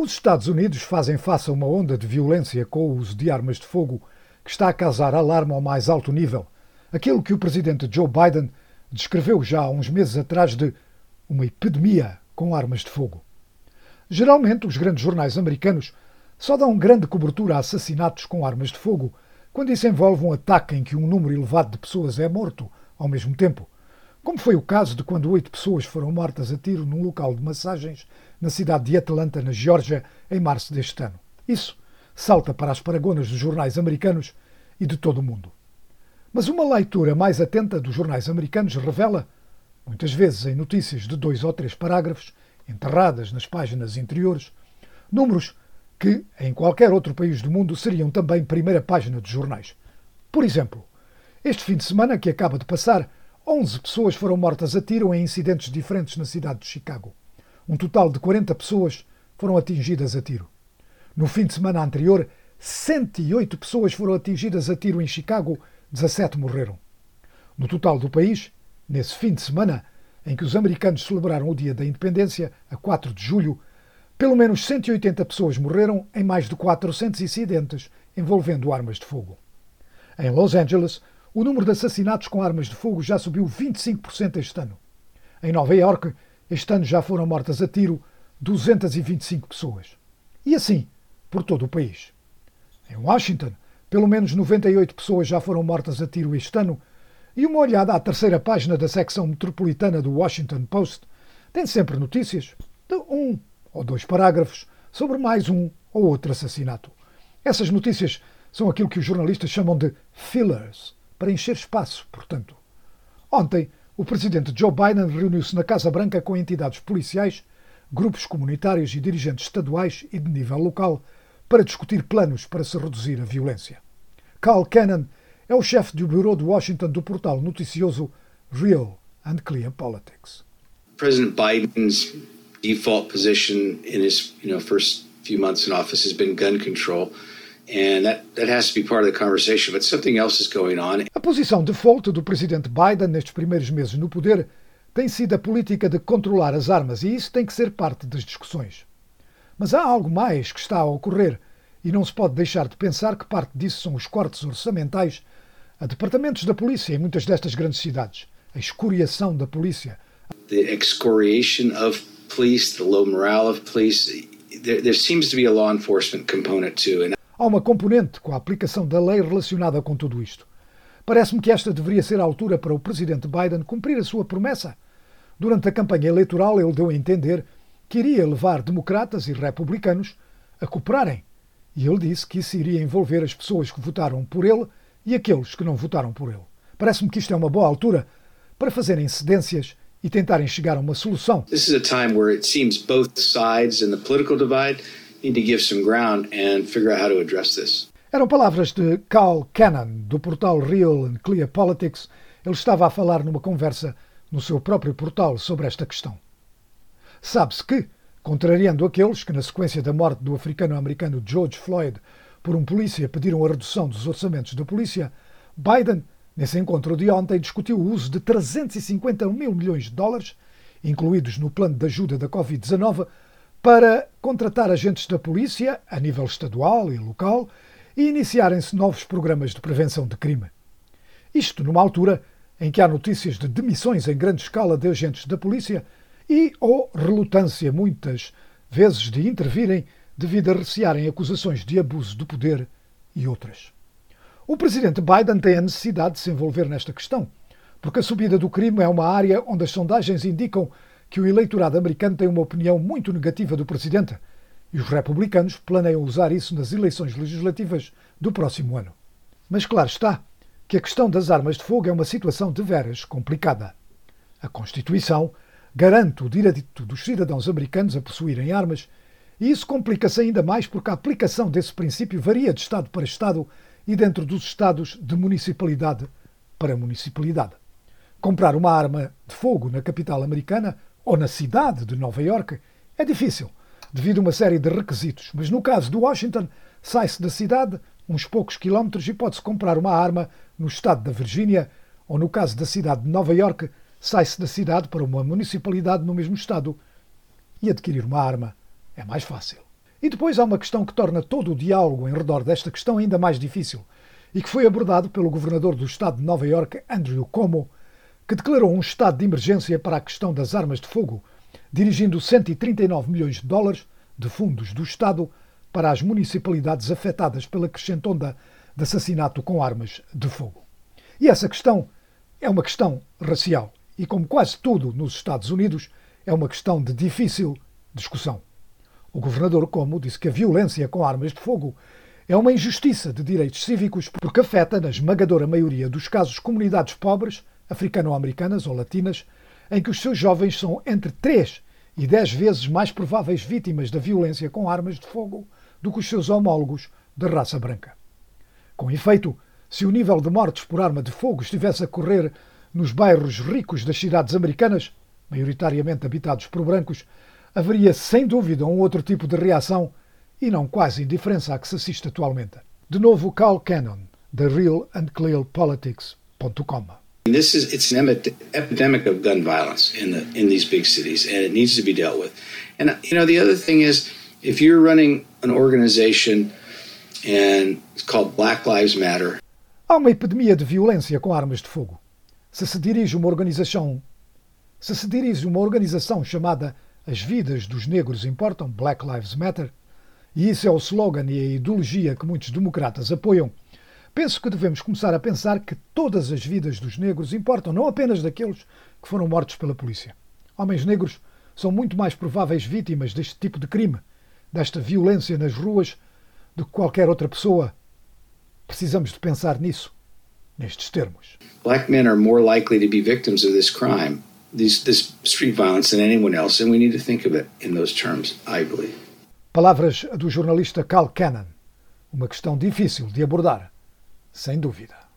Os Estados Unidos fazem face a uma onda de violência com o uso de armas de fogo que está a causar alarme ao mais alto nível. Aquilo que o presidente Joe Biden descreveu já há uns meses atrás de uma epidemia com armas de fogo. Geralmente, os grandes jornais americanos só dão grande cobertura a assassinatos com armas de fogo quando isso envolve um ataque em que um número elevado de pessoas é morto ao mesmo tempo, como foi o caso de quando oito pessoas foram mortas a tiro num local de massagens na cidade de Atlanta, na Geórgia, em março deste ano. Isso salta para as paragonas dos jornais americanos e de todo o mundo. Mas uma leitura mais atenta dos jornais americanos revela, muitas vezes em notícias de dois ou três parágrafos, enterradas nas páginas interiores, números que, em qualquer outro país do mundo, seriam também primeira página dos jornais. Por exemplo, este fim de semana que acaba de passar, 11 pessoas foram mortas a tiro em incidentes diferentes na cidade de Chicago. Um total de 40 pessoas foram atingidas a tiro. No fim de semana anterior, 108 pessoas foram atingidas a tiro em Chicago, 17 morreram. No total do país, nesse fim de semana, em que os americanos celebraram o Dia da Independência, a 4 de julho, pelo menos 180 pessoas morreram em mais de 400 incidentes envolvendo armas de fogo. Em Los Angeles, o número de assassinatos com armas de fogo já subiu 25% este ano. Em Nova Iorque, este ano já foram mortas a tiro 225 pessoas. E assim, por todo o país. Em Washington, pelo menos 98 pessoas já foram mortas a tiro este ano, e uma olhada à terceira página da secção metropolitana do Washington Post tem sempre notícias de um ou dois parágrafos sobre mais um ou outro assassinato. Essas notícias são aquilo que os jornalistas chamam de fillers, para encher espaço, portanto. Ontem, o presidente Joe Biden reuniu-se na Casa Branca com entidades policiais, grupos comunitários e dirigentes estaduais e de nível local para discutir planos para se reduzir a violência. Carl Cannon é o chefe do bureau de Washington do portal noticioso Real and Clear Politics. President Biden's default position in his you know first few months in office has been gun control. And that, that has to be part of the conversation, but something else is going on. A posição default do presidente Biden nestes primeiros meses no poder tem sido a política de controlar as armas e isso tem que ser parte das discussões. Mas há algo mais que está a ocorrer e não se pode deixar de pensar que parte disso são os cortes orçamentais a departamentos da polícia em muitas destas grandes cidades, a escoriação da polícia. The excoriation of police, the low morale of police, there, there seems to be a law enforcement component too. And Há uma componente com a aplicação da lei relacionada com tudo isto. Parece-me que esta deveria ser a altura para o presidente Biden cumprir a sua promessa. Durante a campanha eleitoral, ele deu a entender que iria levar democratas e republicanos a cooperarem. E ele disse que isso iria envolver as pessoas que votaram por ele e aqueles que não votaram por ele. Parece-me que isto é uma boa altura para fazerem cedências e tentarem chegar a uma solução. This is a time where it seems both sides in the political divide need to give some ground and figure out how to address this. Eram palavras de Carl Cannon, do portal Real and Clear Politics. Ele estava a falar numa conversa no seu próprio portal sobre esta questão. Sabe-se que, contrariando aqueles que, na sequência da morte do africano-americano George Floyd, por um polícia pediram a redução dos orçamentos da polícia, Biden, nesse encontro de ontem, discutiu o uso de 350 mil milhões de dólares, incluídos no plano de ajuda da Covid-19, para contratar agentes da polícia, a nível estadual e local, e iniciarem-se novos programas de prevenção de crime. Isto numa altura em que há notícias de demissões em grande escala de agentes da polícia e ou relutância, muitas vezes, de intervirem devido a recearem acusações de abuso do poder e outras. O presidente Biden tem a necessidade de se envolver nesta questão, porque a subida do crime é uma área onde as sondagens indicam que o eleitorado americano tem uma opinião muito negativa do presidente e os republicanos planeiam usar isso nas eleições legislativas do próximo ano. Mas claro está que a questão das armas de fogo é uma situação de veras complicada. A Constituição garante o direito dos cidadãos americanos a possuírem armas e isso complica-se ainda mais porque a aplicação desse princípio varia de Estado para Estado e dentro dos Estados de municipalidade para municipalidade. Comprar uma arma de fogo na capital americana ou na cidade de Nova Iorque é difícil, devido a uma série de requisitos, mas no caso de Washington, sai-se da cidade uns poucos quilómetros e pode-se comprar uma arma no estado da Virgínia, ou no caso da cidade de Nova Iorque, sai-se da cidade para uma municipalidade no mesmo estado e adquirir uma arma é mais fácil. E depois há uma questão que torna todo o diálogo em redor desta questão ainda mais difícil e que foi abordado pelo governador do estado de Nova Iorque, Andrew Cuomo, que declarou um estado de emergência para a questão das armas de fogo, dirigindo 139 milhões de dólares de fundos do Estado para as municipalidades afetadas pela crescente onda de assassinato com armas de fogo. E essa questão é uma questão racial e, como quase tudo nos Estados Unidos, é uma questão de difícil discussão. O governador Como disse que a violência com armas de fogo é uma injustiça de direitos cívicos porque afeta, na esmagadora maioria dos casos, comunidades pobres, africano-americanas ou latinas, em que os seus jovens são entre 3 e 10 vezes mais prováveis vítimas da violência com armas de fogo do que os seus homólogos de raça branca. Com efeito, se o nível de mortes por arma de fogo estivesse a correr nos bairros ricos das cidades americanas, maioritariamente habitados por brancos, haveria sem dúvida um outro tipo de reação e não quase indiferença à que se assiste atualmente. De novo, Carl Cannon, da RealAndClearPolitics.com. This is it's an epidemic of gun violence in the in these big cities, and it needs to be dealt with. And you know, the other thing is, if you're running an organization and it's called Black Lives Matter. Há uma epidemia de violência com armas de fogo. Se se dirige uma organização, se se dirige uma organização chamada As Vidas dos Negros Importam, Black Lives Matter, e isso é o slogan e a ideologia que muitos democratas apoiam, penso que devemos começar a pensar que todas as vidas dos negros importam, não apenas daqueles que foram mortos pela polícia. Homens negros são muito mais prováveis vítimas deste tipo de crime, desta violência nas ruas, do que qualquer outra pessoa. Precisamos de pensar nisso, nestes termos. Black men are more likely to be victims of this crime, this, this street violence, than anyone else, and we need to think of it in those terms, I believe. Palavras do jornalista Carl Cannon. Uma questão difícil de abordar, sem dúvida.